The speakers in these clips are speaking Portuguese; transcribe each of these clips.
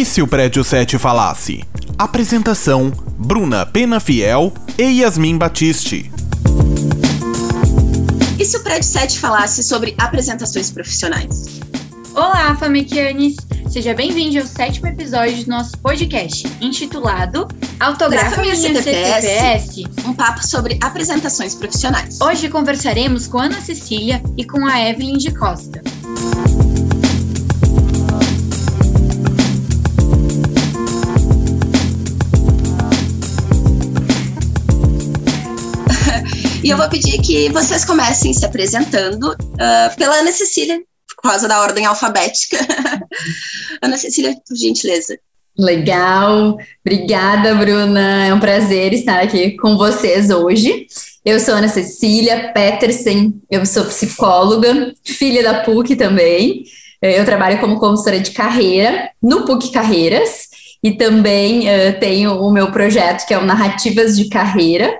E se o prédio 7 falasse? Apresentação: Bruna Pena Fiel e Yasmin Batiste. E se o prédio 7 falasse sobre apresentações profissionais? Olá, Famequianes! Seja bem-vindo ao sétimo episódio do nosso podcast, intitulado Autografa Minha CTPS, CTPS, um papo sobre apresentações profissionais. Hoje conversaremos com Ana Cecília e com a Evelyn de Costa. E eu vou pedir que vocês comecem se apresentando uh, pela Ana Cecília, por causa da ordem alfabética. Ana Cecília, por gentileza. Legal, obrigada, Bruna. É um prazer estar aqui com vocês hoje. Eu sou Ana Cecília Petersen, eu sou psicóloga, filha da PUC também. Eu trabalho como consultora de carreira no PUC Carreiras e também uh, tenho o meu projeto que é o Narrativas de Carreira,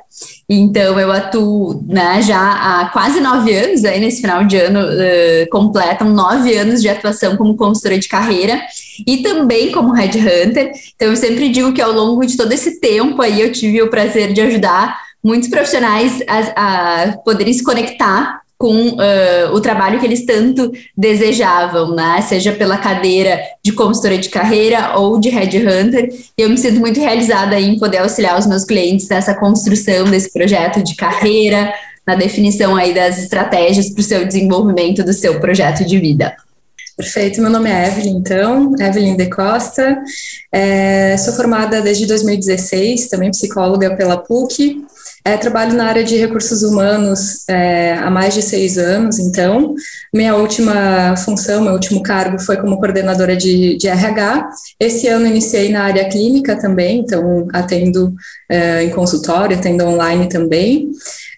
então, eu atuo né, já há quase nove anos, aí nesse final de ano uh, completam nove anos de atuação como consultora de carreira e também como headhunter. Então, eu sempre digo que ao longo de todo esse tempo aí eu tive o prazer de ajudar muitos profissionais a, a poderem se conectar com uh, o trabalho que eles tanto desejavam, né? Seja pela cadeira de consultora de carreira ou de headhunter. E eu me sinto muito realizada em poder auxiliar os meus clientes nessa construção desse projeto de carreira, na definição aí das estratégias para o seu desenvolvimento do seu projeto de vida. Perfeito, meu nome é Evelyn, então, Evelyn de Costa, é, sou formada desde 2016, também psicóloga pela PUC, é, trabalho na área de recursos humanos é, há mais de seis anos, então. Minha última função, meu último cargo foi como coordenadora de, de RH. Esse ano iniciei na área clínica também, então atendo é, em consultório, atendo online também.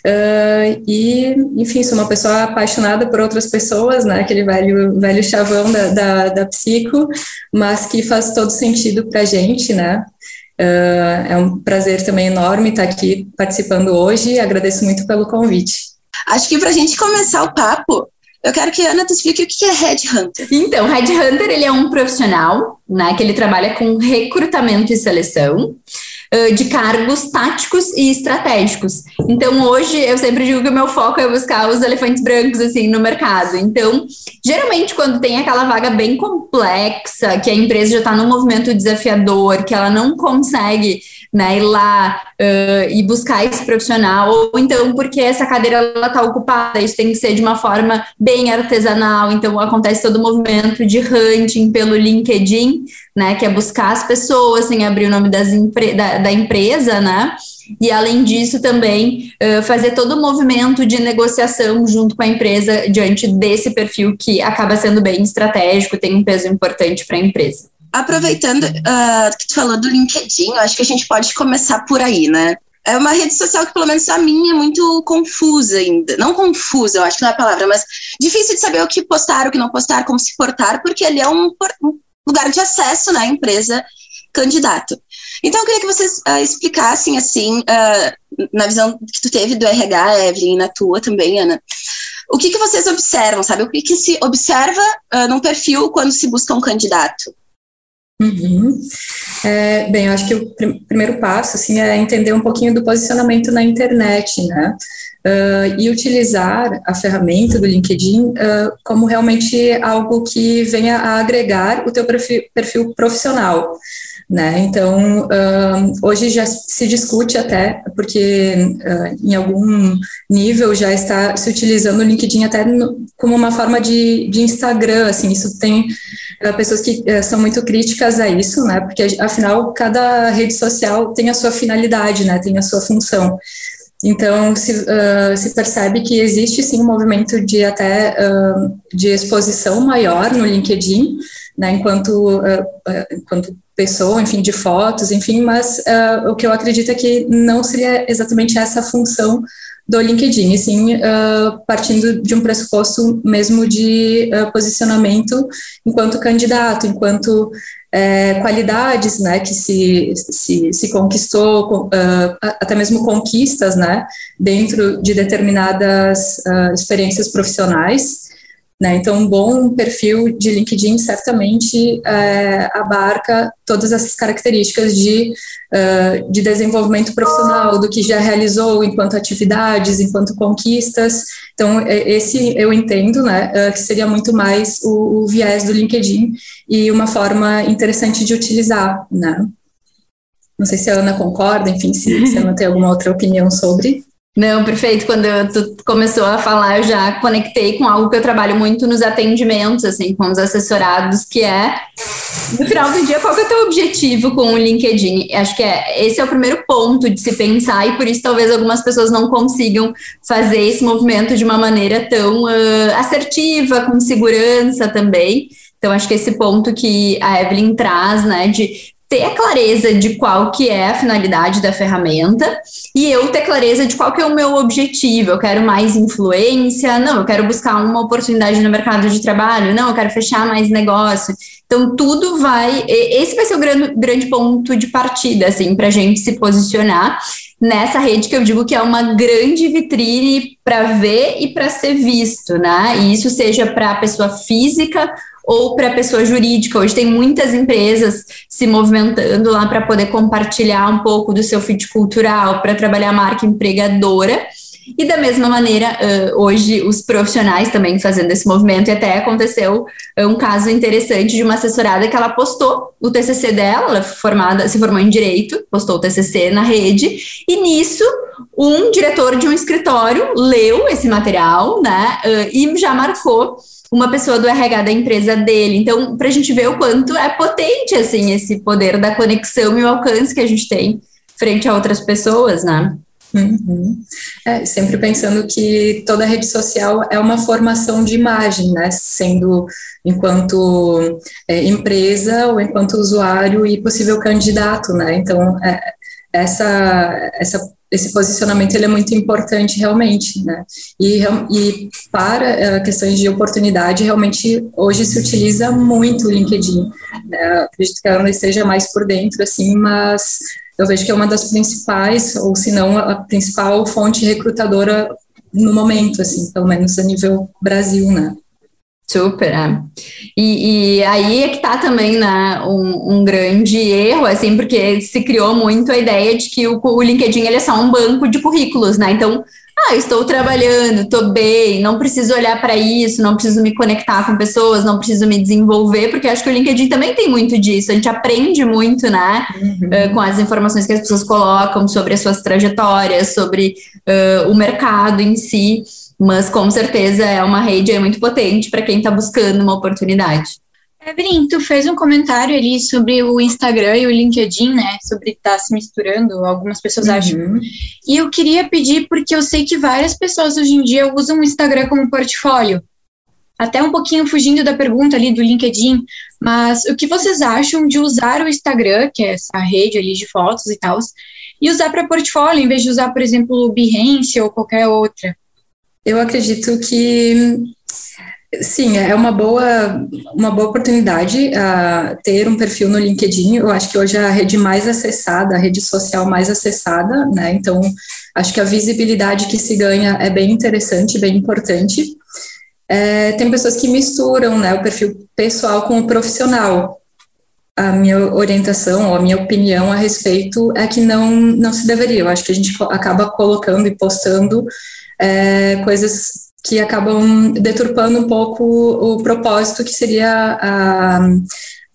Uh, e, enfim, sou uma pessoa apaixonada por outras pessoas, né? Aquele velho, velho chavão da, da, da psico, mas que faz todo sentido para a gente, né? Uh, é um prazer também enorme estar aqui participando hoje. Agradeço muito pelo convite. Acho que para a gente começar o papo, eu quero que a Ana te explique o que é Headhunter. Então, Headhunter ele é um profissional né, que ele trabalha com recrutamento e seleção de cargos táticos e estratégicos. Então, hoje, eu sempre digo que o meu foco é buscar os elefantes brancos, assim, no mercado. Então, geralmente, quando tem aquela vaga bem complexa, que a empresa já está num movimento desafiador, que ela não consegue né, ir lá uh, e buscar esse profissional, ou então porque essa cadeira está ocupada, isso tem que ser de uma forma bem artesanal, então acontece todo o movimento de hunting pelo LinkedIn, né, que é buscar as pessoas sem abrir o nome das da, da empresa, né, e além disso também uh, fazer todo o movimento de negociação junto com a empresa diante desse perfil que acaba sendo bem estratégico, tem um peso importante para a empresa aproveitando uh, que tu falou do LinkedIn, acho que a gente pode começar por aí, né? É uma rede social que, pelo menos a minha, é muito confusa ainda. Não confusa, eu acho que não é a palavra, mas difícil de saber o que postar, o que não postar, como se portar, porque ele é um, um lugar de acesso, né, empresa candidato. Então, eu queria que vocês uh, explicassem, assim, uh, na visão que tu teve do RH, Evelyn, e na tua também, Ana, o que, que vocês observam, sabe? O que, que se observa uh, num perfil quando se busca um candidato? Uhum. É, bem, eu acho que o pr primeiro passo assim, é entender um pouquinho do posicionamento na internet, né? Uh, e utilizar a ferramenta do LinkedIn uh, como realmente algo que venha a agregar o teu perfil, perfil profissional. Né? Então, uh, hoje já se discute até, porque em algum nível já está se utilizando o LinkedIn até no, como uma forma de, de Instagram, assim, isso tem pessoas que são muito críticas a isso, né, porque afinal cada rede social tem a sua finalidade, né, tem a sua função. Então, se, se percebe que existe sim um movimento de até de exposição maior no LinkedIn, né, enquanto, enquanto pessoa, enfim, de fotos, enfim, mas uh, o que eu acredito é que não seria exatamente essa função do LinkedIn, e sim uh, partindo de um pressuposto mesmo de uh, posicionamento enquanto candidato, enquanto é, qualidades, né, que se, se, se conquistou, uh, até mesmo conquistas, né, dentro de determinadas experiências profissionais, Né? Então, um bom perfil de LinkedIn certamente é, abarca todas essas características de, uh, de desenvolvimento profissional, do que já realizou enquanto atividades, enquanto conquistas. Então, é, esse eu entendo né, uh, que seria muito mais o, o, viés do LinkedIn e uma forma interessante de utilizar. Né? Não sei se a Ana concorda, enfim, se, se ela tem alguma outra opinião sobre. Não, perfeito. Quando tu começou a falar, eu já conectei com algo que eu trabalho muito nos atendimentos, assim, com os assessorados, que é no final do dia, qual que é o teu objetivo com o LinkedIn? Acho que é, esse é o primeiro ponto de se pensar, e por isso talvez algumas pessoas não consigam fazer esse movimento de uma maneira tão uh, assertiva, com segurança também. Então, acho que esse ponto que a Evelyn traz, né, de ter a clareza de qual que é a finalidade da ferramenta e eu ter clareza de qual que é o meu objetivo. Eu quero mais influência? Não, eu quero buscar uma oportunidade no mercado de trabalho? Não, eu quero fechar mais negócio. Então, tudo vai. Esse vai ser o grande, grande ponto de partida, assim, para a gente se posicionar nessa rede que eu digo que é uma grande vitrine para ver e para ser visto, né? E isso seja para a pessoa física ou para pessoa jurídica. Hoje tem muitas empresas se movimentando lá para poder compartilhar um pouco do seu fit cultural, para trabalhar a marca empregadora. E da mesma maneira, hoje os profissionais também fazendo esse movimento, e até aconteceu um caso interessante de uma assessorada que ela postou o TCC dela, ela formada, se formou em Direito, postou o TCC na rede, e nisso um diretor de um escritório leu esse material, né, e já marcou uma pessoa do RH da empresa dele. Então, para a gente ver o quanto é potente, assim, esse poder da conexão e o alcance que a gente tem frente a outras pessoas, né? Uhum. É, sempre pensando que toda rede social é uma formação de imagem, né? Sendo enquanto é, empresa ou enquanto usuário e possível candidato, né? Então, é, essa, essa esse posicionamento ele é muito importante realmente, né? E, e para uh, questões de oportunidade, realmente hoje se utiliza muito o LinkedIn. Né? Acredito que a Ana esteja mais por dentro, assim, mas eu vejo que é uma das principais, ou se não a principal fonte recrutadora no momento, assim, pelo menos a nível Brasil, né? Super, é. E, e, aí é que tá também, né, um, um, grande erro, assim, porque se criou muito a ideia de que o, o LinkedIn ele é só um banco de currículos, né? Então, ah, estou trabalhando, estou bem, não preciso olhar para isso, não preciso me conectar com pessoas, não preciso me desenvolver, porque acho que o LinkedIn também tem muito disso, a gente aprende muito, né, uhum. uh, com as informações que as pessoas colocam sobre as suas trajetórias, sobre uh, o mercado em si. Mas com certeza é uma rede muito potente para quem está buscando uma oportunidade. Evelyn, tu fez um comentário ali sobre o Instagram e o LinkedIn, né? Sobre estar tá se misturando, algumas pessoas uhum. acham. E eu queria pedir, porque eu sei que várias pessoas hoje em dia usam o Instagram como portfólio. Até um pouquinho fugindo da pergunta ali do LinkedIn, mas o que vocês acham de usar o Instagram, que é essa rede ali de fotos e tal, e usar para portfólio, em vez de usar, por exemplo, o Behance ou qualquer outra? Eu acredito que sim, é uma boa, uma boa oportunidade uh, ter um perfil no LinkedIn. Eu acho que hoje é a rede mais acessada, a rede social mais acessada, né? Então, acho que a visibilidade que se ganha é bem interessante, bem importante. É, tem pessoas que misturam né, o perfil pessoal com o profissional. A minha orientação ou a minha opinião a respeito é que não, não se deveria. Eu acho que a gente acaba colocando e postando é, coisas que acabam deturpando um pouco o propósito que seria a,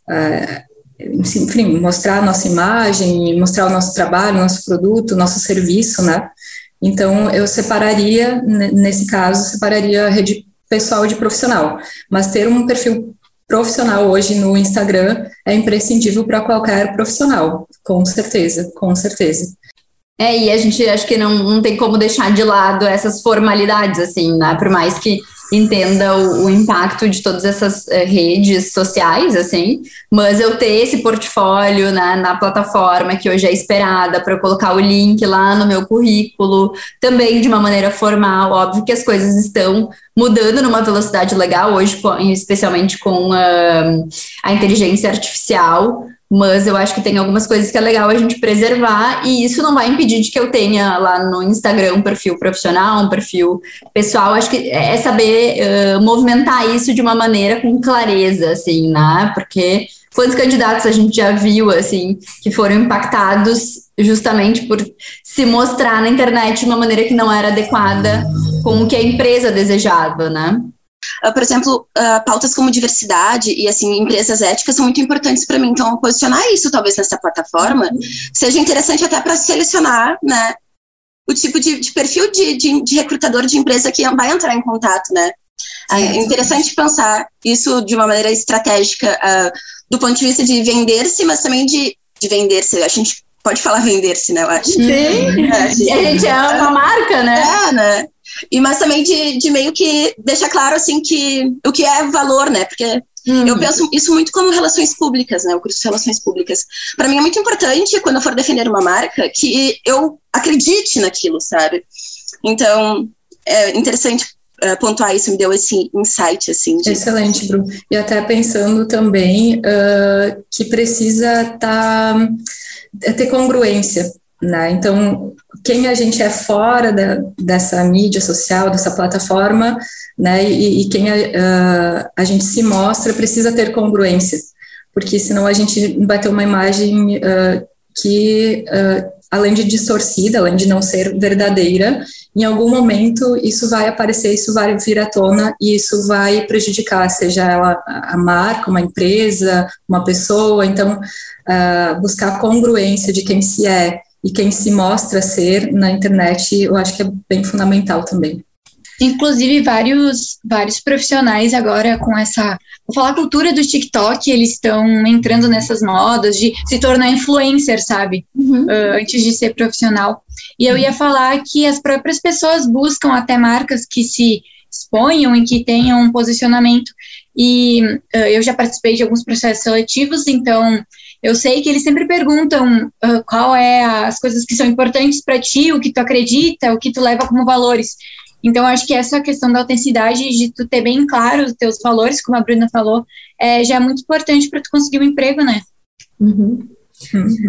a, enfim, mostrar a nossa imagem, mostrar o nosso trabalho, nosso produto, nosso serviço, né? Então, eu separaria, nesse caso, separaria rede pessoal de profissional, mas ter um perfil profissional hoje no Instagram é imprescindível para qualquer profissional, com certeza, com certeza. É, e a gente acho que não, não tem como deixar de lado essas formalidades, assim, né? Por mais que entenda o, o impacto de todas essas uh, redes sociais, assim, mas eu ter esse portfólio né, na plataforma que hoje é esperada para eu colocar o link lá no meu currículo, também de uma maneira formal, óbvio que as coisas estão mudando numa velocidade legal hoje, especialmente com uh, a inteligência artificial, mas eu acho que tem algumas coisas que é legal a gente preservar, e isso não vai impedir de que eu tenha lá no Instagram um perfil profissional, um perfil pessoal. Acho que é saber uh, movimentar isso de uma maneira com clareza, assim, né? Porque quantos candidatos a gente já viu, assim, que foram impactados justamente por se mostrar na internet de uma maneira que não era adequada com o que a empresa desejava, né? Uh, por exemplo, uh, pautas como diversidade e assim empresas éticas são muito importantes para mim. Então, posicionar isso talvez nessa plataforma seja interessante até para selecionar, né, o tipo de, de perfil de, de, de, recrutador de empresa que vai entrar em contato, né. É interessante pensar isso de uma maneira estratégica uh, do ponto de vista de vender-se, mas também de, de vender-se. A gente pode falar vender-se, né? Eu acho. Sim. É, a gente é uma marca, né? É, né? E, mas também de, de meio que deixar claro, assim, que o que é valor, né? Porque uhum. eu penso isso muito como relações públicas, né? O curso de relações públicas. Para mim é muito importante, quando eu for defender uma marca, que eu acredite naquilo, sabe? Então, é interessante uh, pontuar isso, me deu esse insight, assim. De... Excelente, Bru. E até pensando também uh, que precisa tá, ter congruência, né? Então, quem a gente é fora da, dessa mídia social, dessa plataforma, né, e, e quem a, uh, a, gente se mostra precisa ter congruência, porque senão a gente vai ter uma imagem uh, que, uh, além de distorcida, além de não ser verdadeira, em algum momento isso vai aparecer, isso vai vir à tona e isso vai prejudicar, seja ela a marca, uma empresa, uma pessoa. Então, buscar congruência de quem se é e quem se mostra ser na internet, eu acho que é bem fundamental também. Inclusive, vários, vários profissionais agora com essa. Vou falar cultura do TikTok, eles estão entrando nessas modas de se tornar influencer, sabe? Uhum. Uh, antes de ser profissional. E eu ia falar que as próprias pessoas buscam até marcas que se exponham e que tenham um posicionamento. E uh, eu já participei de alguns processos seletivos, então eu sei que eles sempre perguntam uh, qual é as coisas que são importantes para ti, o que tu acredita, o que tu leva como valores. Então, acho que essa questão da autenticidade, de tu ter bem claro os teus valores, como a Bruna falou, é, já é muito importante para tu conseguir um emprego, né? Uhum.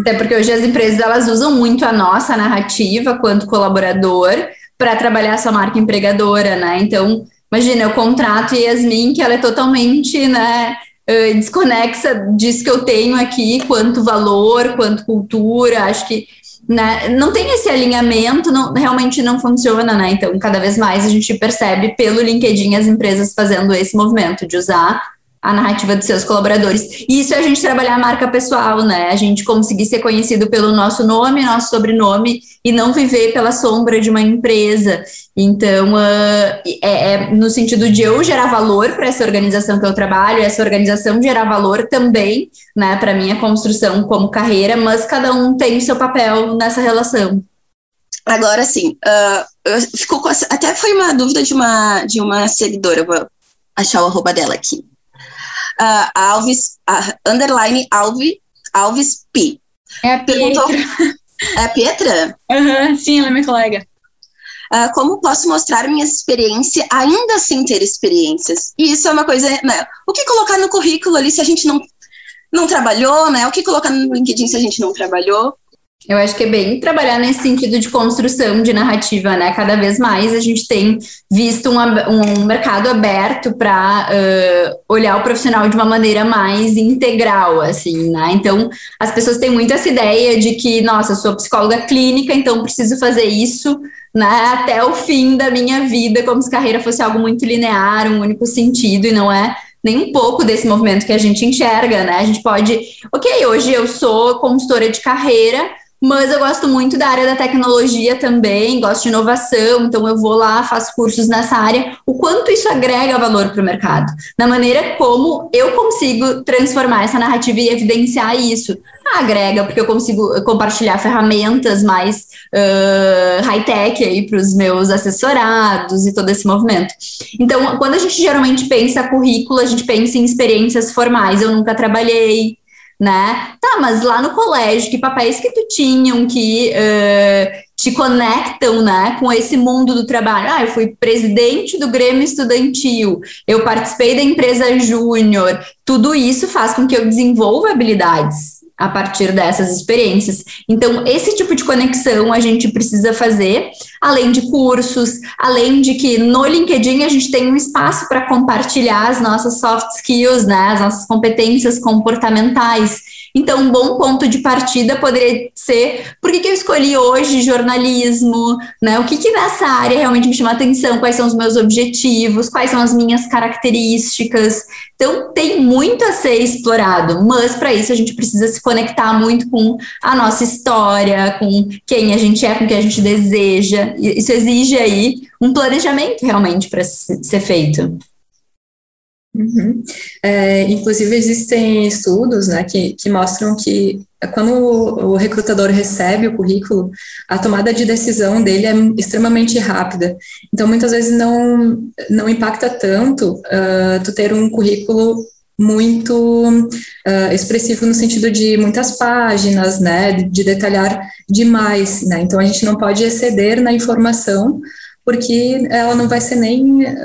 Até porque hoje as empresas elas usam muito a nossa narrativa quanto colaborador para trabalhar a sua marca empregadora, né? Então, imagina, eu contrato Yasmin, que ela é totalmente, né, uh, desconexa disso que eu tenho aqui, quanto valor, quanto cultura, acho que né, não tem esse alinhamento, não, realmente não funciona, né? Então, cada vez mais a gente percebe pelo LinkedIn as empresas fazendo esse movimento de usar a narrativa dos seus colaboradores. E isso é a gente trabalhar a marca pessoal, né? A gente conseguir ser conhecido pelo nosso nome, nosso sobrenome e não viver pela sombra de uma empresa. Então, uh, é, é, no sentido de eu gerar valor para essa organização que eu trabalho, essa organização gerar valor também, né, para minha construção como carreira, mas cada um tem o seu papel nessa relação. Agora, sim, uh, ficou até foi uma dúvida de uma, de uma seguidora, vou achar o arroba dela aqui uh, Alves, uh, underline Alves, Alves P. É a Perguntou, É a Pietra? Uhum, sim, ela é minha colega. Uh, como posso mostrar minha experiência ainda sem ter experiências? E isso é uma coisa, né? O que colocar no currículo ali se a gente não, não trabalhou, né? O que colocar no LinkedIn se a gente não trabalhou? Eu acho que é bem trabalhar nesse sentido de construção de narrativa, né? Cada vez mais a gente tem visto um, um mercado aberto para uh, olhar o profissional de uma maneira mais integral, assim, né? Então, as pessoas têm muito essa ideia de que, nossa, sou psicóloga clínica, então preciso fazer isso né, até o fim da minha vida, como se carreira fosse algo muito linear, um único sentido, e não é nem um pouco desse movimento que a gente enxerga, né? A gente pode, ok, hoje eu sou consultora de carreira, mas eu gosto muito da área da tecnologia também, gosto de inovação, então eu vou lá, faço cursos nessa área. O quanto isso agrega valor para o mercado, na maneira como eu consigo transformar essa narrativa e evidenciar isso. Ah, agrega, porque eu consigo compartilhar ferramentas mais uh, high-tech aí para os meus assessorados e todo esse movimento. Então, quando a gente geralmente pensa currículo, a gente pensa em experiências formais. Eu nunca trabalhei, né? Tá, mas lá no colégio, que papéis que tu tinham que uh, te conectam, né, com esse mundo do trabalho? Ah, eu fui presidente do Grêmio Estudantil, eu participei da empresa júnior. Tudo isso faz com que eu desenvolva habilidades a partir dessas experiências. Então, esse tipo de conexão a gente precisa fazer, além de cursos, além de que no LinkedIn a gente tem um espaço para compartilhar as nossas soft skills, né, as nossas competências comportamentais. Então, um bom ponto de partida poderia ser por que, que eu escolhi hoje jornalismo, né? O que, que nessa área realmente me chama atenção, quais são os meus objetivos, quais são as minhas características. Então, tem muito a ser explorado, mas para isso a gente precisa se conectar muito com a nossa história, com quem a gente é, com o que a gente deseja. Isso exige aí um planejamento realmente para ser feito. Uhum. É, inclusive, existem estudos né, que, que mostram que quando o, recrutador recebe o currículo, a tomada de decisão dele é extremamente rápida. Então, muitas vezes não, não impacta tanto uh, tu ter um currículo muito uh, expressivo no sentido de muitas páginas, né, de detalhar demais, né, então a gente não pode exceder na informação porque ela não vai ser nem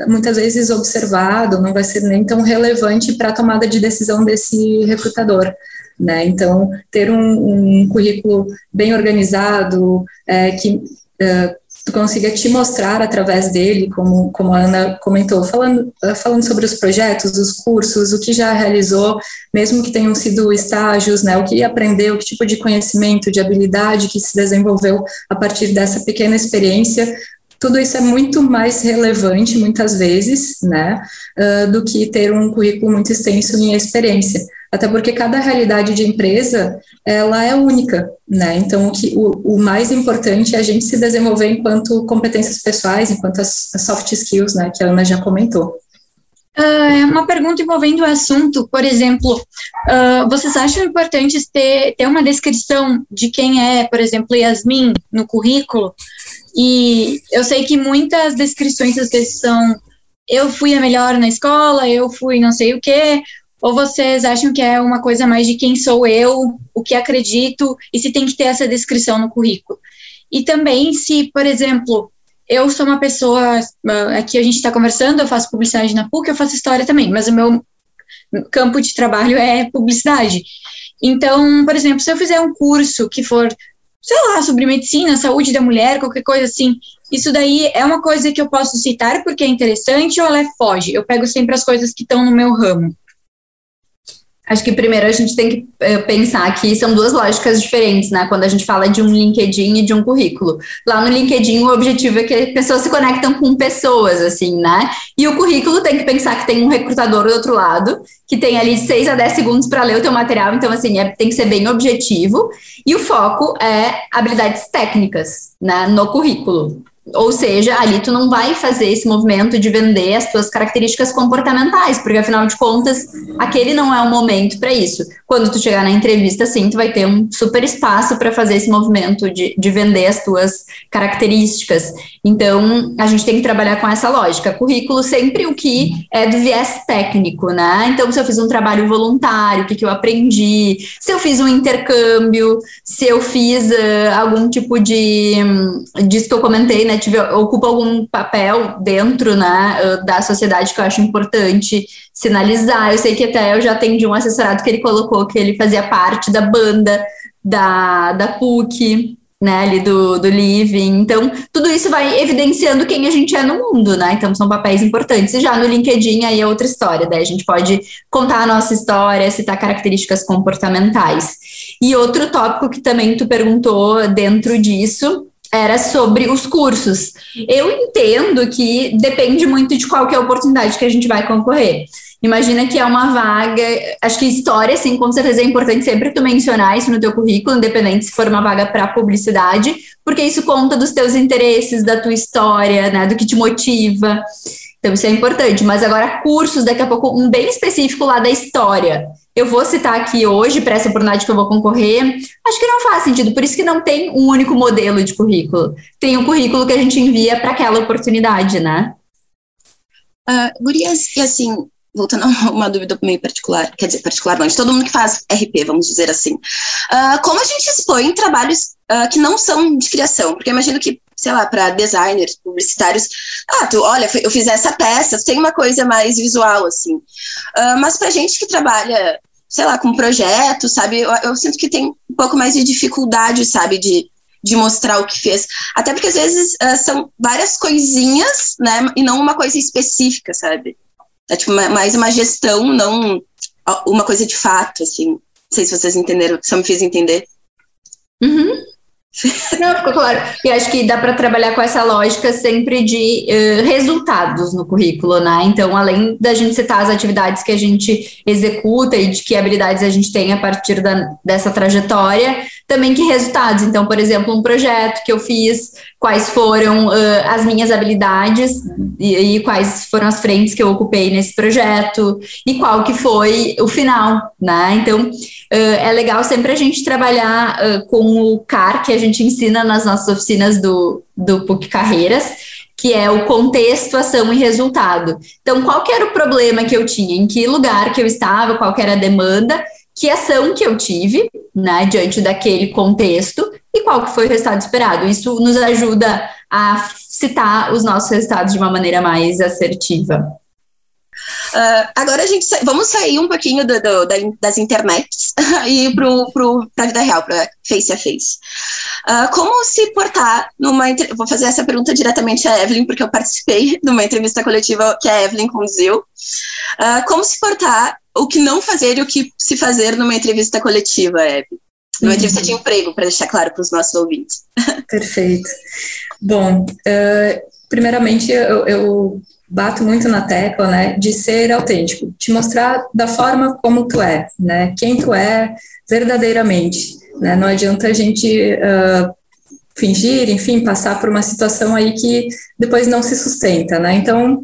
muitas vezes observado, não vai ser nem tão relevante para a tomada de decisão desse recrutador. Né? Então, ter um, um currículo bem organizado, é, que é, tu consiga te mostrar através dele, como, como a Ana comentou, falando, falando sobre os projetos, os cursos, o que já realizou, mesmo que tenham sido estágios, né, o que aprendeu, que tipo de conhecimento, de habilidade que se desenvolveu a partir dessa pequena experiência, tudo isso é muito mais relevante, muitas vezes, né, uh, do que ter um currículo muito extenso em experiência. Até porque cada realidade de empresa, ela é única, né, então o, que, o, o mais importante é a gente se desenvolver enquanto competências pessoais, enquanto as, as soft skills, né, que a Ana já comentou. Uh, uma pergunta envolvendo o assunto, por exemplo, uh, vocês acham importante ter, ter uma descrição de quem é, por exemplo, Yasmin no currículo? E eu sei que muitas descrições às vezes são eu fui a melhor na escola, eu fui não sei o quê, ou vocês acham que é uma coisa mais de quem sou eu, o que acredito, e se tem que ter essa descrição no currículo? E também se, por exemplo, eu sou uma pessoa, ah, aqui a gente está conversando, eu faço publicidade na PUC, eu faço história também, mas o meu campo de trabalho é publicidade. Então, por exemplo, se eu fizer um curso que for sei lá, sobre medicina, saúde da mulher, qualquer coisa assim. Isso daí é uma coisa que eu posso citar porque é interessante ou ela é foge? Eu pego sempre as coisas que estão no meu ramo. Acho que primeiro a gente tem que eh, pensar que são duas lógicas diferentes, né? Quando a gente fala de um LinkedIn e de um currículo. Lá no LinkedIn, o objetivo é que pessoas se conectam com pessoas, assim, né? E o currículo tem que pensar que tem um recrutador do outro lado, que tem ali 6 a 10 segundos para ler o teu material, então, assim, é, tem que ser bem objetivo. E o foco é habilidades técnicas, né? No currículo. Ou seja, ali tu não vai fazer esse movimento de vender as tuas características comportamentais, porque afinal de contas, aquele não é o momento para isso. Quando tu chegar na entrevista, sim, tu vai ter um super espaço para fazer esse movimento de, de vender as tuas características. Então, a gente tem que trabalhar com essa lógica. Currículo sempre o que é do viés técnico, né? Então, se eu fiz um trabalho voluntário, o que, que eu aprendi, se eu fiz um intercâmbio, se eu fiz uh, algum tipo de. Um, disso que eu comentei, né? Né, ocupa algum papel dentro né, da sociedade que eu acho importante sinalizar. Eu sei que até eu já atendi um assessorado que ele colocou que ele fazia parte da banda da, da PUC, né, ali do, do Living. Então, tudo isso vai evidenciando quem a gente é no mundo, né? Então, são papéis importantes. E já no LinkedIn, aí é outra história, daí a gente pode contar a nossa história, citar características comportamentais. E outro tópico que também tu perguntou dentro disso era sobre os cursos. Eu entendo que depende muito de qual que é a oportunidade que a gente vai concorrer. Imagina que é uma vaga, acho que história, assim, com certeza é importante sempre tu mencionar isso no teu currículo, independente se for uma vaga para publicidade, porque isso conta dos teus interesses, da tua história, né, do que te motiva. Então isso é importante, mas agora cursos, daqui a pouco um bem específico lá da história eu vou citar aqui hoje para essa oportunidade que eu vou concorrer, acho que não faz sentido, por isso que não tem um único modelo de currículo. Tem um currículo que a gente envia para aquela oportunidade, né? Uh, Gurias, e assim, voltando a uma dúvida meio particular, quer dizer, particular não, de todo mundo que faz RP, vamos dizer assim. Uh, como a gente expõe trabalhos uh, que não são de criação? Porque eu imagino que, sei lá, para designers, publicitários, ah, tu, olha, eu fiz essa peça, tem uma coisa mais visual, assim. Uh, mas para gente que trabalha sei lá, com projeto, sabe? Eu, eu, sinto que tem um pouco mais de dificuldade, sabe, de, de mostrar o que fez. Até porque às vezes uh, são várias coisinhas, né? E não uma coisa específica, sabe? É tipo mais uma gestão, não uma coisa de fato, assim. Não sei se vocês entenderam, se eu me fiz entender. Uhum. Não, ficou claro. E acho que dá para trabalhar com essa lógica sempre de uh, resultados no currículo, né? Então, além da gente citar as atividades que a gente executa e de que habilidades a gente tem a partir da, dessa trajetória, também que resultados. Então, por exemplo, um projeto que eu fiz, quais foram uh, as minhas habilidades e, e, quais foram as frentes que eu ocupei nesse projeto e qual que foi o final, né? Então, Uh, é legal sempre a gente trabalhar uh, com o CAR, que a gente ensina nas nossas oficinas do, do PUC Carreiras, que é o contexto, ação e resultado. Então, qual era o problema que eu tinha? Em que lugar que eu estava? Qual era a demanda? Que ação que eu tive, né, diante daquele contexto? E qual que foi o resultado esperado? Isso nos ajuda a citar os nossos resultados de uma maneira mais assertiva. Uh, agora a gente vamos sair um pouquinho do, do, da, das internets e para a vida real, para face a face. Uh, como se portar numa vou fazer essa pergunta diretamente à Evelyn porque eu participei de uma entrevista coletiva que a Evelyn conduziu. Uh, como se portar, o que não fazer e o que se fazer numa entrevista coletiva, Evelyn? Numa uhum. entrevista de emprego, para deixar claro para os nossos ouvintes. Perfeito. Bom, primeiramente eu, eu bato muito na tecla, né, de ser autêntico, te mostrar da forma como tu é, né, quem tu é verdadeiramente, né, não adianta a gente uh, fingir, enfim, passar por uma situação aí que depois não se sustenta, né, então uh,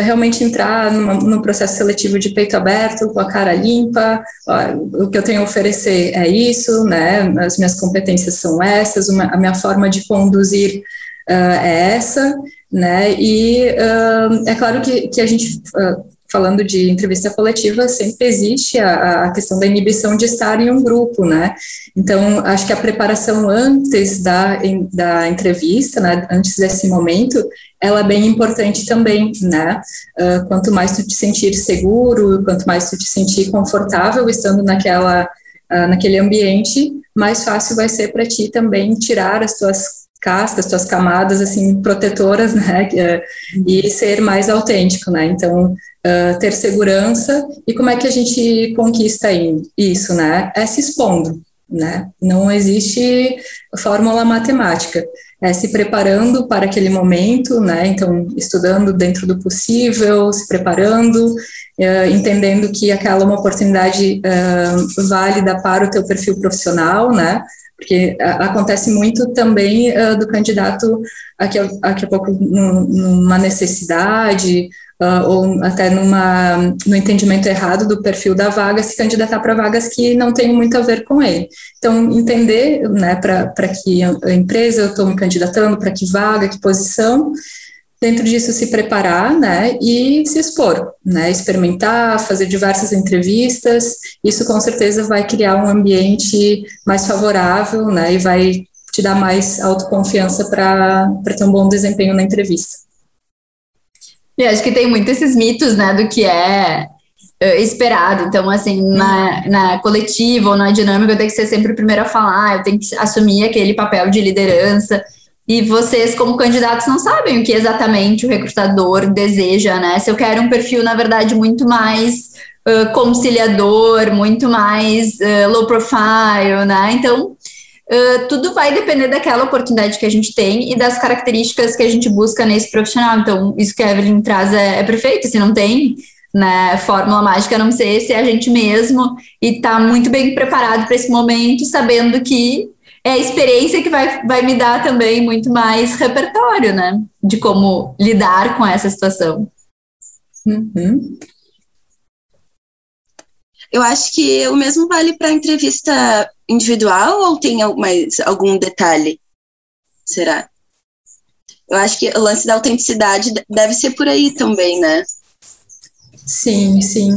realmente entrar numa, num processo seletivo de peito aberto, com a cara limpa, ó, o que eu tenho a oferecer é isso, né, as minhas competências são essas, uma, a minha forma de conduzir uh, é essa, né? E uh, é claro que, que a gente, uh, falando de entrevista coletiva, sempre existe a, a, questão da inibição de estar em um grupo, né? Então, acho que a preparação antes da, da entrevista, né, antes desse momento, ela é bem importante também, né? Uh, quanto mais tu te sentir seguro, quanto mais tu te sentir confortável estando naquela, naquele ambiente, mais fácil vai ser para ti também tirar as tuas castas, suas camadas assim protetoras, né, é, e ser mais autêntico, né? Então, uh, ter segurança e como é que a gente conquista isso, né? É se expondo, né? Não existe fórmula matemática. É se preparando para aquele momento, né? Então, estudando dentro do possível, se preparando, uh, entendendo que aquela é uma oportunidade uh, válida para o teu perfil profissional, né? porque acontece muito também uh, do candidato daqui a, daqui a pouco numa necessidade uh, ou até numa, no entendimento errado do perfil da vaga se candidatar para vagas que não tem muito a ver com ele. Então, entender né, para que a empresa eu estou me candidatando, para que vaga, que posição, dentro disso se preparar, né, e se expor, né, experimentar, fazer diversas entrevistas, isso com certeza vai criar um ambiente mais favorável, né, e vai te dar mais autoconfiança para ter um bom desempenho na entrevista. E acho que tem muito esses mitos, né, do que é uh, esperado. Então, assim, na, na coletiva ou na dinâmica, eu tenho que ser sempre o primeiro a falar, eu tenho que assumir aquele papel de liderança. E vocês, como candidatos, não sabem o que exatamente o recrutador deseja, né? Se eu quero um perfil, na verdade, muito mais uh, conciliador, muito mais uh, low profile, né? Então, uh, tudo vai depender daquela oportunidade que a gente tem e das características que a gente busca nesse profissional. Então, isso que a Evelyn traz é, é perfeito. Se não tem né, fórmula mágica, a não ser se é a gente mesmo e tá muito bem preparado para esse momento, sabendo que é a experiência que vai, vai me dar também muito mais repertório, né? De como lidar com essa situação. Uhum. Eu acho que o mesmo vale para entrevista individual ou tem mais algum detalhe? Será? Eu acho que o lance da autenticidade deve ser por aí também, né? Sim, sim.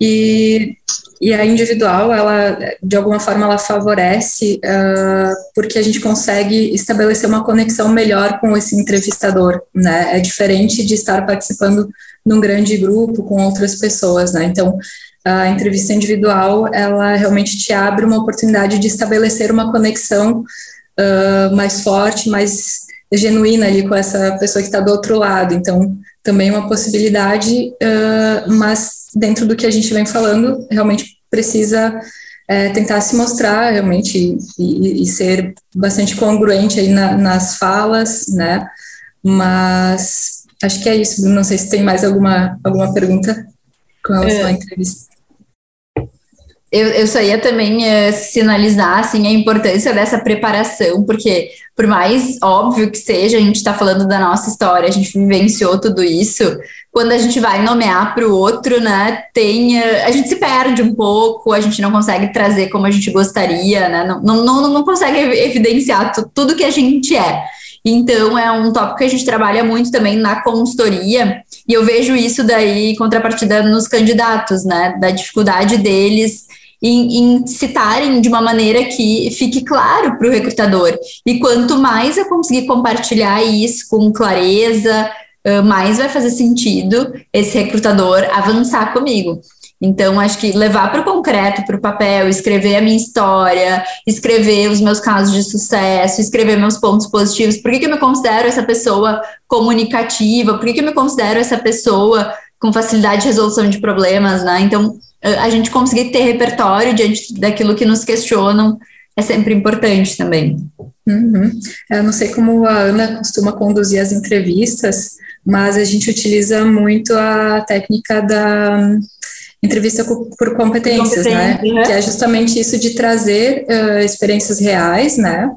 E e a individual, ela, de alguma forma, ela favorece uh, porque a gente consegue estabelecer uma conexão melhor com esse entrevistador, né? É diferente de estar participando num grande grupo com outras pessoas, né? Então, a entrevista individual, ela realmente te abre uma oportunidade de estabelecer uma conexão uh, mais forte, mais genuína ali com essa pessoa que está do outro lado. Então, também uma possibilidade, uh, mas dentro do que a gente vem falando, realmente precisa é, tentar se mostrar realmente e, e, ser bastante congruente aí na, nas falas, né? Mas acho que é isso. Não sei se tem mais alguma, alguma pergunta com relação é. à entrevista. Eu, eu só ia também uh, sinalizar assim, a importância dessa preparação, porque por mais óbvio que seja, a gente está falando da nossa história, a gente vivenciou tudo isso. Quando a gente vai nomear para o outro, né, tem, uh, a gente se perde um pouco, a gente não consegue trazer como a gente gostaria, né, não, não, não, consegue evidenciar tudo que a gente é. Então, é um tópico que a gente trabalha muito também na consultoria, e eu vejo isso daí contrapartida nos candidatos, né, da dificuldade deles em, em citarem de uma maneira que fique claro para o recrutador. E quanto mais eu conseguir compartilhar isso com clareza, mais vai fazer sentido esse recrutador avançar comigo. Então, acho que levar para o concreto, para o papel, escrever a minha história, escrever os meus casos de sucesso, escrever meus pontos positivos. Por que, que eu me considero essa pessoa comunicativa? Por que, que eu me considero essa pessoa com facilidade de resolução de problemas, né? Então, a gente conseguir ter repertório diante daquilo que nos questionam é sempre importante também. Uhum. Eu não sei como a Ana costuma conduzir as entrevistas, mas a gente utiliza muito a técnica da entrevista por competências, né? Uhum. Que é justamente isso de trazer uh, experiências reais, né?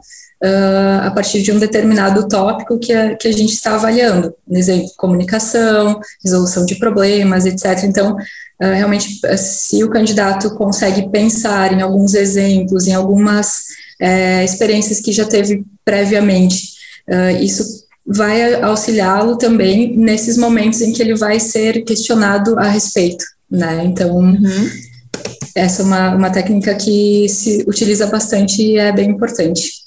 Uh, a partir de um determinado tópico que a, que a gente está avaliando, por exemplo, comunicação, resolução de problemas, etc. Então, realmente, se o candidato consegue pensar em alguns exemplos, em algumas é, experiências que já teve previamente, uh, isso vai auxiliá-lo também nesses momentos em que ele vai ser questionado a respeito, né? Então, uhum. essa é uma, uma técnica que se utiliza bastante e é bem importante.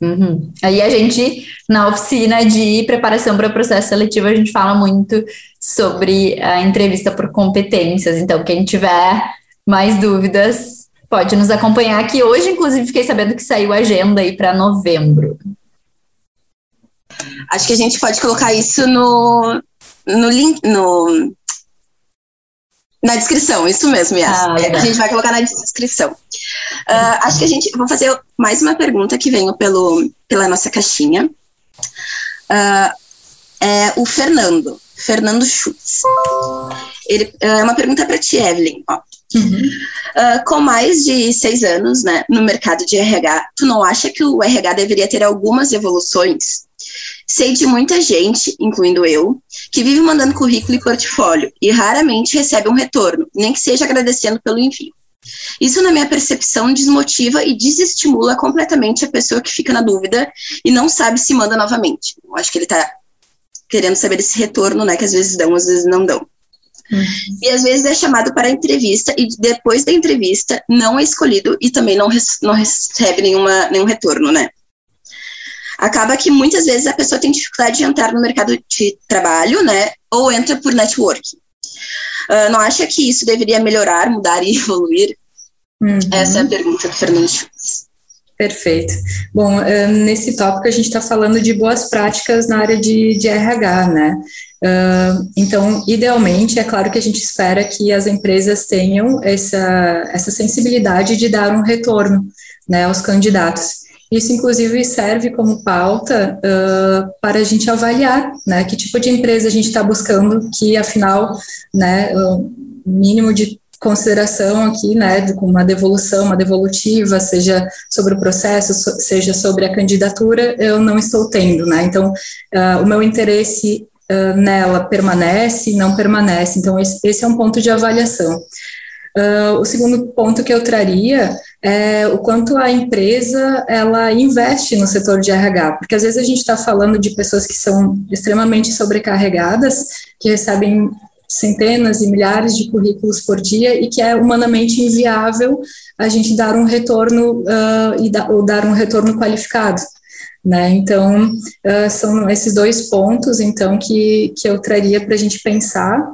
Uhum. Aí a gente, na oficina de preparação para o processo seletivo, a gente fala muito sobre a entrevista por competências. Então, quem tiver mais dúvidas, pode nos acompanhar aqui. Hoje, inclusive, fiquei sabendo que saiu a agenda aí para novembro. Acho que a gente pode colocar isso no, no link, no, na descrição, isso mesmo, Yas. Ah, a gente vai colocar na descrição. Uh, acho que a gente. Vou fazer mais uma pergunta que veio pelo, pela nossa caixinha. Uh, é o Fernando, Fernando Schutz. Ele, uh, é uma pergunta para ti, Evelyn. Ó. Uhum. com mais de seis anos né, no mercado de RH, tu não acha que o RH deveria ter algumas evoluções? Sei de muita gente, incluindo eu, que vive mandando currículo e portfólio e raramente recebe um retorno, nem que seja agradecendo pelo envio. Isso, na minha percepção, desmotiva e desestimula completamente a pessoa que fica na dúvida e não sabe se manda novamente. Eu acho que ele está querendo saber esse retorno, né, que às vezes dão, às vezes não dão. Uhum. E às vezes é chamado para a entrevista e depois da entrevista não é escolhido e também não, não recebe nenhuma, nenhum retorno, né? Acaba que muitas vezes a pessoa tem dificuldade de entrar no mercado de trabalho, né? Ou entra por networking. Uh, não acha que isso deveria melhorar, mudar e evoluir? Uhum. Essa é a pergunta do Fernando Schultz. Perfeito. Bom, uh, nesse tópico a gente está falando de boas práticas na área de, de RH, né? Uh, então, idealmente, é claro que a gente espera que as empresas tenham essa, essa sensibilidade de dar um retorno né, aos candidatos. Isso, inclusive, serve como pauta uh, para a gente avaliar né, que tipo de empresa a gente está buscando, que, afinal, né, o mínimo de consideração aqui, né, com uma devolução, uma devolutiva, seja sobre o processo, seja sobre a candidatura, eu não estou tendo, né, então, uh, o meu interesse uh, nela permanece, não permanece, então esse, esse é um ponto de avaliação. Uh, o segundo ponto que eu traria é o quanto a empresa ela investe no setor de RH, porque às vezes a gente está falando de pessoas que são extremamente sobrecarregadas, que recebem centenas e milhares de currículos por dia e que é humanamente inviável a gente dar um retorno uh, e da, ou dar um retorno qualificado. Né? Então, uh, são esses dois pontos, então, que, que eu traria para a gente pensar.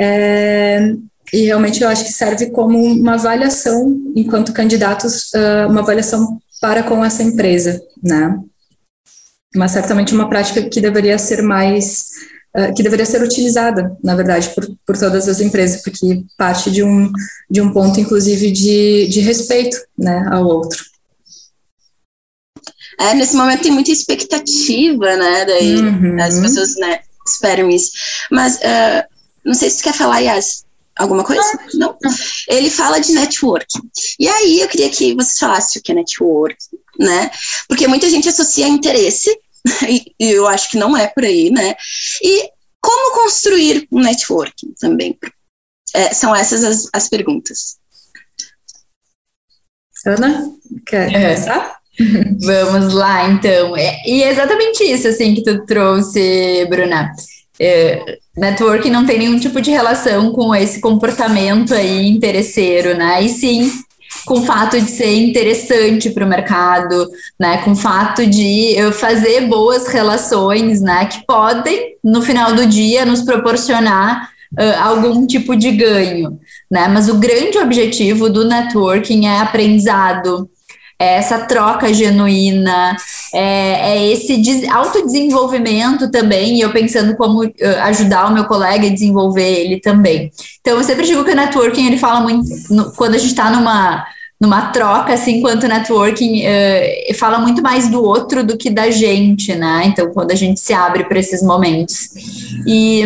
É, e realmente eu acho que serve como uma avaliação, enquanto candidatos, uh, uma avaliação para com essa empresa, né? Mas certamente uma prática que deveria ser mais, uh, que deveria ser utilizada, na verdade, por, por todas as empresas, porque parte de um, de um ponto, inclusive, de, de respeito, né, ao outro. É, nesse momento tem muita expectativa, né, daí uhum. as pessoas, né, esperam isso. Mas, uh, não sei se você quer falar, Yas, alguma coisa? Não. Ele fala de networking. E aí eu queria que você falasse o que é networking, né? Porque muita gente associa interesse, e eu acho que não é por aí, né? E como construir um networking também? É, são essas as, as perguntas. Ana, quer é. começar? Vamos lá, então. É, e é exatamente isso, assim, que tu trouxe, Bruna. É, networking não tem nenhum tipo de relação com esse comportamento aí interesseiro, né? E sim com o fato de ser interessante para o mercado, né? Com o fato de fazer boas relações, né? Que podem, no final do dia, nos proporcionar uh, algum tipo de ganho, né? Mas o grande objetivo do networking é aprendizado, é essa troca genuína, é, é esse autodesenvolvimento também, e eu pensando como uh, ajudar o meu colega a desenvolver ele também. Então, eu sempre digo que o networking, ele fala muito, no, quando a gente está numa, numa troca, assim, enquanto networking uh, fala muito mais do outro do que da gente, né? Então, quando a gente se abre para esses momentos. E...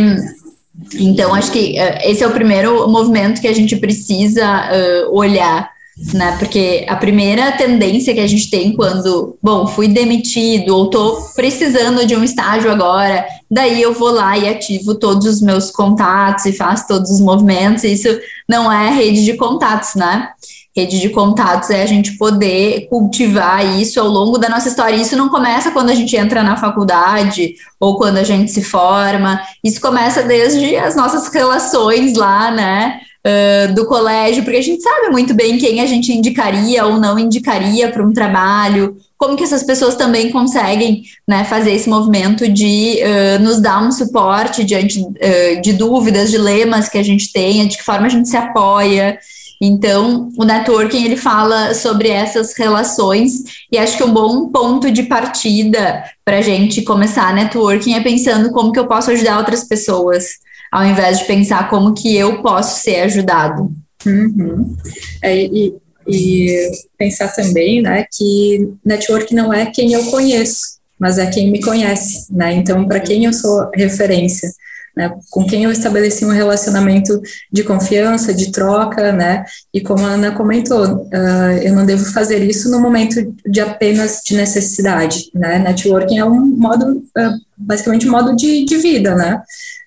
Então, acho que uh, esse é o primeiro movimento que a gente precisa olhar né? Porque a primeira tendência que a gente tem quando, bom, fui demitido ou tô precisando de um estágio agora, daí eu vou lá e ativo todos os meus contatos e faço todos os movimentos. Isso não é rede de contatos, né? Rede de contatos é a gente poder cultivar isso ao longo da nossa história. Isso não começa quando a gente entra na faculdade ou quando a gente se forma. Isso começa desde as nossas relações lá, né? Uh, do colégio, porque a gente sabe muito bem quem a gente indicaria ou não indicaria para um trabalho, como que essas pessoas também conseguem né, fazer esse movimento de uh, nos dar um suporte diante uh, de dúvidas, dilemas que a gente tenha, de que forma a gente se apoia. Então, o networking ele fala sobre essas relações e acho que um bom ponto de partida para a gente começar networking é pensando como que eu posso ajudar outras pessoas ao invés de pensar como que eu posso ser ajudado. Uhum. É, e, e pensar também, né, que network não é quem eu conheço, mas é quem me conhece, né? Então, para quem eu sou referência, né? Com quem eu estabeleci um relacionamento de confiança, de troca, né? E como a Ana comentou, uh, eu não devo fazer isso no momento de apenas de necessidade, né? Networking é um modo, uh, basicamente um modo de, de vida, né?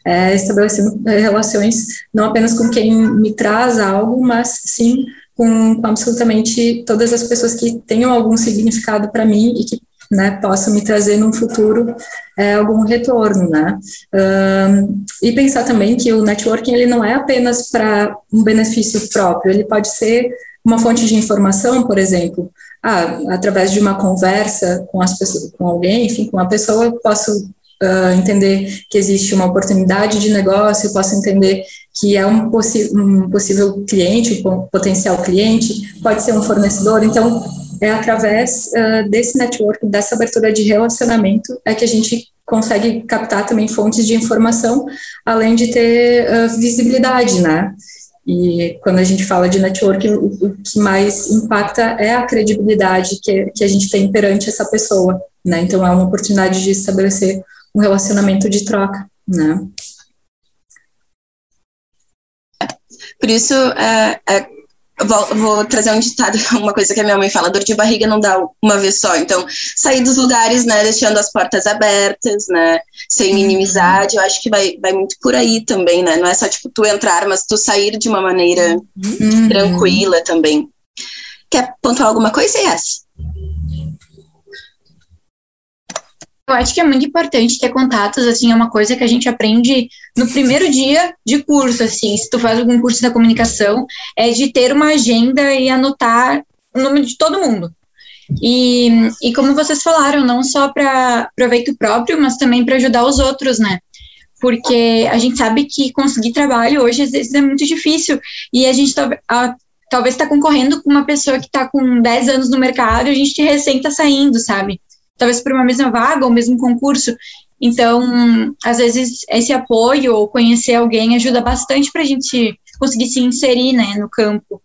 É, estabelecendo relações não apenas com quem me traz algo, mas sim com, com absolutamente todas as pessoas que tenham algum significado para mim e que né, possam me trazer num futuro é, algum retorno, né? Um, e pensar também que o networking ele não é apenas para um benefício próprio, ele pode ser uma fonte de informação, por exemplo, ah, através de uma conversa com as pessoas, com alguém, enfim, com uma pessoa, eu posso uh, entender que existe uma oportunidade de negócio, eu posso entender que é um, um possível cliente, um potencial cliente, pode ser um fornecedor, então é através uh, desse network, dessa abertura de relacionamento, é que a gente consegue captar também fontes de informação, além de ter uh, visibilidade, né? E quando a gente fala de networking, o, o, que mais impacta é a credibilidade que, que a gente tem perante essa pessoa, né? Então é uma oportunidade de estabelecer um relacionamento de troca, né? Por isso, é, é, vou, vou, trazer um ditado, uma coisa que a minha mãe fala, dor de barriga não dá uma vez só. Então, sair dos lugares, né, deixando as portas abertas, né, sem uhum. inimizade, eu acho que vai, vai muito por aí também, né, não é só, tipo, tu entrar, mas tu sair de uma maneira uhum. tranquila também. Quer pontuar alguma coisa, Yas? Eu acho que é muito importante ter contatos, assim, é uma coisa que a gente aprende no primeiro dia de curso, assim, se tu faz algum curso da comunicação, é de ter uma agenda e anotar o nome de todo mundo. E, e como vocês falaram, não só para proveito próprio, mas também para ajudar os outros, né? porque a gente sabe que conseguir trabalho hoje às vezes é muito difícil e a gente a, talvez está concorrendo com uma pessoa que está com 10 anos no mercado e a gente recém está saindo, sabe? Talvez por uma mesma vaga ou mesmo concurso. Então, às vezes, esse apoio ou conhecer alguém ajuda bastante para a gente conseguir se inserir né, no campo.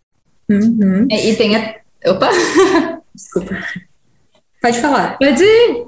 Uhum. E, e tem a. Opa! Desculpa. Pode falar. Pode ir.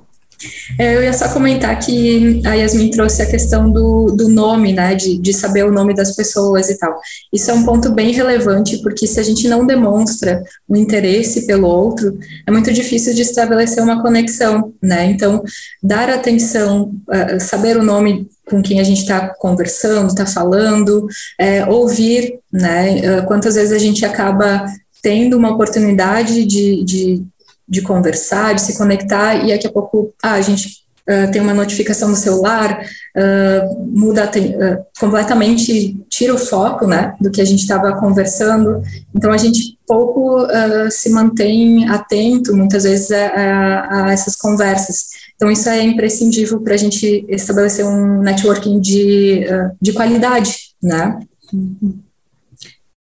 É, eu ia só comentar que a Yasmin trouxe a questão do, do nome, né, de, de saber o nome das pessoas e tal. Isso é um ponto bem relevante, porque se a gente não demonstra o interesse pelo outro, é muito difícil de estabelecer uma conexão, né? Então, dar atenção, uh, saber o nome com quem a gente está conversando, está falando, é, ouvir, né? Uh, quantas vezes a gente acaba tendo uma oportunidade de, de de conversar, de se conectar, e daqui a pouco ah, a gente uh, tem uma notificação no celular, uh, muda uh, completamente, tira o foco né, do que a gente estava conversando. Então a gente pouco se mantém atento, muitas vezes, a, a, essas conversas. Então, isso é imprescindível para a gente estabelecer um networking de, de qualidade, né? Uhum.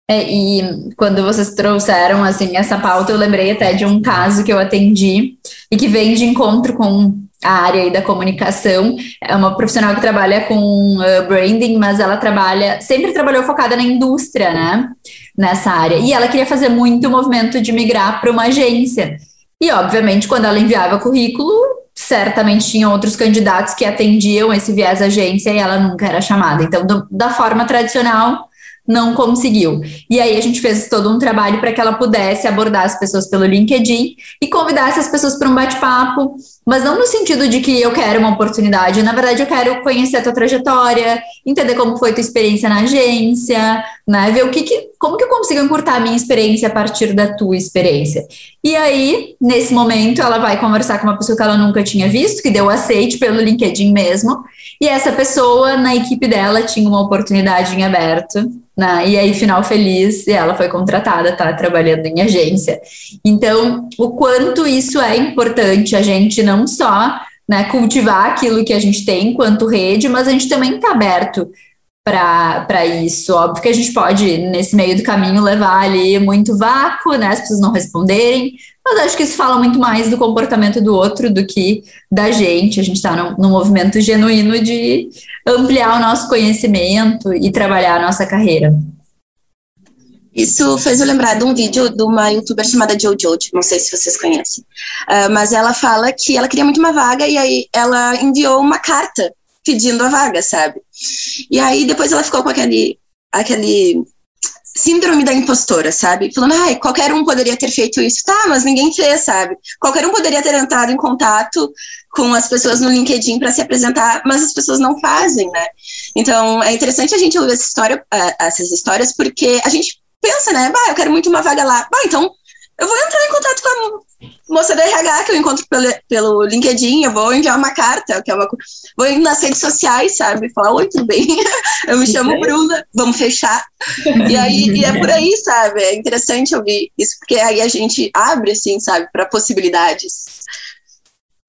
É, e quando vocês trouxeram assim essa pauta, eu lembrei até de um caso que eu atendi e que vem de encontro com a área da comunicação. É uma profissional que trabalha com uh, branding, mas ela trabalha, sempre trabalhou focada na indústria, né? Nessa área. E ela queria fazer muito o movimento de migrar para uma agência. E, obviamente, quando ela enviava currículo, certamente tinha outros candidatos que atendiam esse viés agência e ela nunca era chamada. Então, do, da forma tradicional, não conseguiu. E aí a gente fez todo um trabalho para que ela pudesse abordar as pessoas pelo LinkedIn e convidar essas pessoas para um bate-papo, mas não no sentido de que eu quero uma oportunidade, na verdade eu quero conhecer a tua trajetória, entender como foi tua experiência na agência, né, ver o que, que como que eu consigo encurtar a minha experiência a partir da tua experiência. E aí, nesse momento, ela vai conversar com uma pessoa que ela nunca tinha visto, que deu aceite pelo LinkedIn mesmo, e essa pessoa na equipe dela tinha uma oportunidade em aberto né? E aí, final feliz, e ela foi contratada, tá trabalhando em agência. Então, o quanto isso é importante, a gente não só né, cultivar aquilo que a gente tem enquanto rede, mas a gente também está aberto para isso. Óbvio que a gente pode, nesse meio do caminho, levar ali muito vácuo, né? As pessoas não responderem, mas acho que isso fala muito mais do comportamento do outro do que da gente. A gente está num, num movimento genuíno de ampliar o nosso conhecimento e trabalhar a nossa carreira. Isso fez eu lembrar de um vídeo de uma youtuber chamada Jojo, não sei se vocês conhecem, uh, mas ela fala que ela queria muito uma vaga e aí ela enviou uma carta pedindo a vaga, sabe? E aí depois ela ficou com aquele, aquele síndrome da impostora, sabe? Falando, ai, qualquer um poderia ter feito isso. Tá, mas ninguém fez, sabe? Qualquer um poderia ter entrado em contato com as pessoas no LinkedIn para se apresentar, mas as pessoas não fazem, né? Então, é interessante a gente ouvir essa história, uh, essas histórias, porque a gente pensa, né? Bah, eu quero muito uma vaga lá. Bah, então eu vou entrar em contato com a moça da RH que eu encontro pelo, pelo LinkedIn, eu vou enviar uma carta, que é uma vou ir nas redes sociais, sabe? Falar, oi, tudo bem? Eu me chamo Bruna, vamos fechar. E aí e é por aí, sabe? É interessante ouvir isso, porque aí a gente abre, assim, sabe, para possibilidades.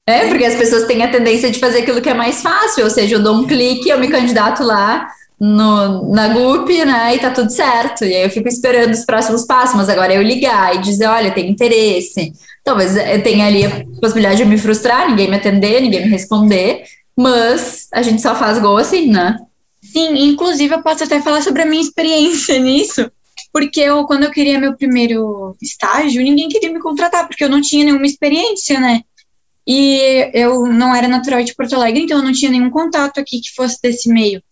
É, porque as pessoas têm a tendência de fazer aquilo que é mais fácil, ou seja, eu dou um clique, eu me candidato lá, no, na GUP, né, e tá tudo certo. E aí eu fico esperando os próximos passos, mas agora eu ligar e dizer, olha, tem interesse. Talvez eu tenha ali a possibilidade de me frustrar, ninguém me atender, ninguém me responder, mas a gente só faz gol assim, né? Sim, inclusive eu posso até falar sobre a minha experiência nisso, porque eu, quando eu queria meu primeiro estágio, ninguém queria me contratar, porque eu não tinha nenhuma experiência, né? E eu não era natural de Porto Alegre, então eu não tinha nenhum contato aqui que fosse desse meio.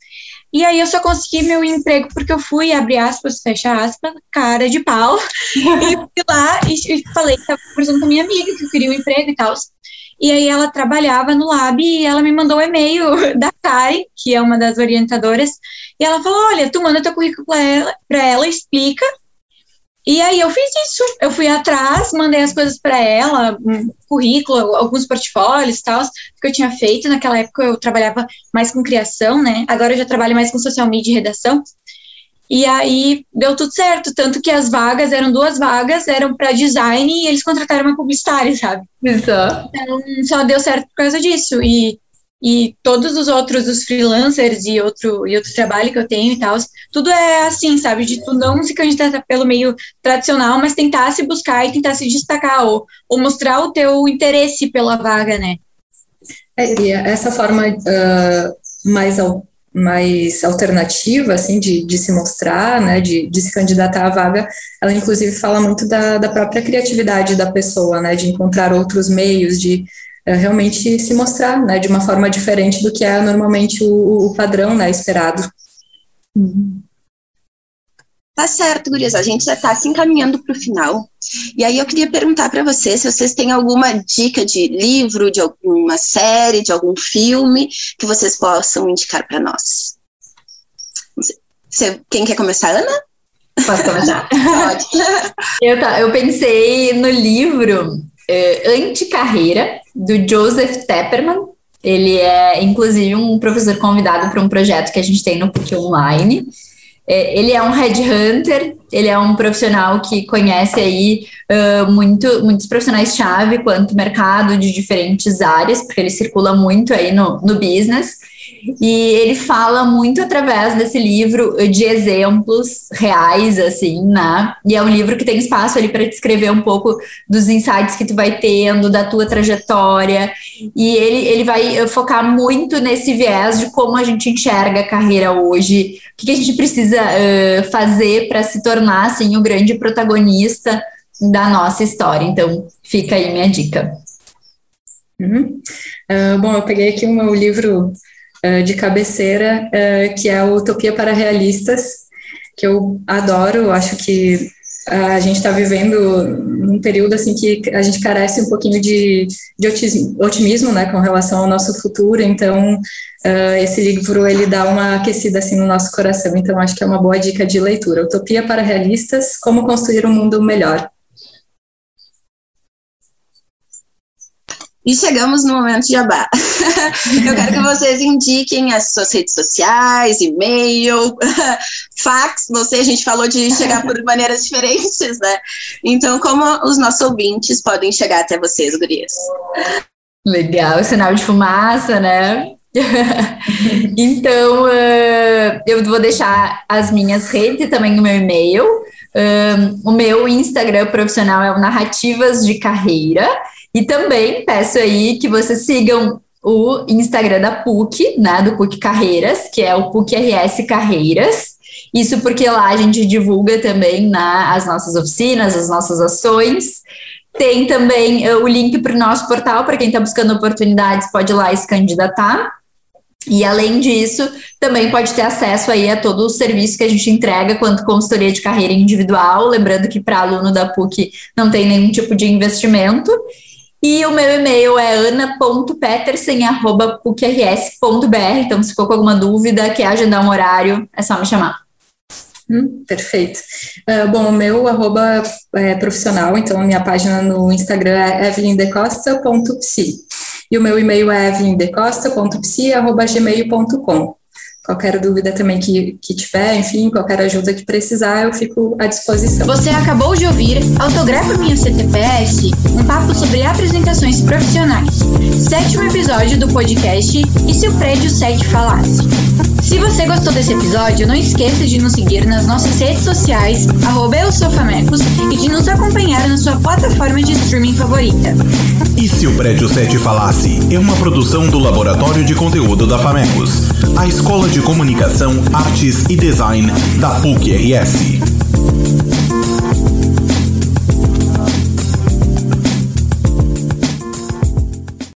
E aí eu só consegui meu emprego porque eu fui, abre aspas, fecha aspas, cara de pau, e fui lá e, falei que estava conversando com a minha amiga que eu queria um emprego e tal. E aí ela trabalhava no lab e ela me mandou o um e-mail da Karen, que é uma das orientadoras, e ela falou: olha, tu manda teu currículo para ela, pra ela, explica e aí eu fiz isso, eu fui atrás, mandei as coisas para ela, um currículo, alguns portfólios e tal, que eu tinha feito. Naquela época eu trabalhava mais com criação, né? Agora eu já trabalho mais com social media e redação. E aí deu tudo certo, tanto que as vagas eram duas vagas, eram para design e eles contrataram uma publicitária, sabe? Isso. Então só deu certo por causa disso. E e todos os outros, os freelancers e outro, e outro trabalho que eu tenho e tal, tudo é assim, sabe? De tu não se candidatar pelo meio tradicional, mas tentar se buscar e tentar se destacar, ou, ou mostrar o teu interesse pela vaga, né? É, e essa forma uh, mais, mais alternativa, assim, de, de se mostrar, né, de, de se candidatar à vaga, ela inclusive fala muito da, da própria criatividade da pessoa, né, de encontrar outros meios, de é, realmente se mostrar, né, de uma forma diferente do que é normalmente o, o padrão, né, esperado. Tá certo, gurias, a gente já está se encaminhando para o final. E aí eu queria perguntar para vocês se vocês têm alguma dica de livro, de alguma série, de algum filme que vocês possam indicar para nós. Você, quem quer começar, Ana? Posso começar? Pode. eu, tá, eu pensei no livro é, Anticarreira, do Joseph Tepperman. Ele é, inclusive, um professor convidado para um projeto que a gente tem no PUC Online. É, ele é um headhunter, ele é um profissional que conhece aí uh, muito, muitos profissionais-chave quanto mercado de diferentes áreas, porque ele circula muito aí no, no business. E ele fala muito através desse livro de exemplos reais, assim, né? E é um livro que tem espaço ali para descrever um pouco dos insights que tu vai tendo, da tua trajetória. E ele, ele vai focar muito nesse viés de como a gente enxerga a carreira hoje, o que, que a gente precisa uh, fazer para se tornar, assim, o grande protagonista da nossa história. Então, fica aí minha dica. Uhum. Uh, bom, eu peguei aqui o meu livro uh, de cabeceira, uh, que é a Utopia para Realistas, que eu adoro, acho que a gente está vivendo num período assim que a gente carece um pouquinho de, de otimismo, né, com relação ao nosso futuro. Então, uh, esse livro ele dá uma aquecida assim no nosso coração. Então, acho que é uma boa dica de leitura. Utopia para realistas: Como construir um mundo melhor. E chegamos no momento de jabá. Eu quero que vocês indiquem as suas redes sociais, e-mail, fax. Sei, a gente falou de chegar por maneiras diferentes, né? Então, como os nossos ouvintes podem chegar até vocês, gurias? Legal, sinal de fumaça, né? então, uh, eu vou deixar as minhas redes e também o meu e-mail. Um, o meu Instagram profissional é o Narrativas de Carreira. E também peço aí que vocês sigam o Instagram da PUC, né, do PUC Carreiras, que é o PUC RS Carreiras. Isso porque lá a gente divulga também né, as nossas oficinas, as nossas ações. Tem também uh, o link para o nosso portal, para quem está buscando oportunidades, pode ir lá e se candidatar. E além disso, também pode ter acesso aí a todo o serviço que a gente entrega quanto consultoria de carreira individual, lembrando que para aluno da PUC não tem nenhum tipo de investimento. E o meu e-mail é ana.petersen.pucrs.br. Então, se ficou com alguma dúvida, quer agendar um horário, é só me chamar. Hum, perfeito. Uh, bom, o meu arroba é profissional, então a minha página no Instagram é evelyndecosta.psi. E o meu e-mail é evelyndecosta.psi.gmail.com. Qualquer dúvida também que, que tiver, enfim, qualquer ajuda que precisar, eu fico à disposição. Você acabou de ouvir Autografa Minha CTPS, um papo sobre apresentações profissionais. Sétimo episódio do podcast E se o prédio 7 falasse? Se você gostou desse episódio, não esqueça de nos seguir nas nossas redes sociais, arroba e de nos acompanhar na sua plataforma de streaming favorita. E se o Prédio 7 Falasse é uma produção do Laboratório de Conteúdo da Famecos, a Escola de Comunicação, Artes e Design da PUC-RS.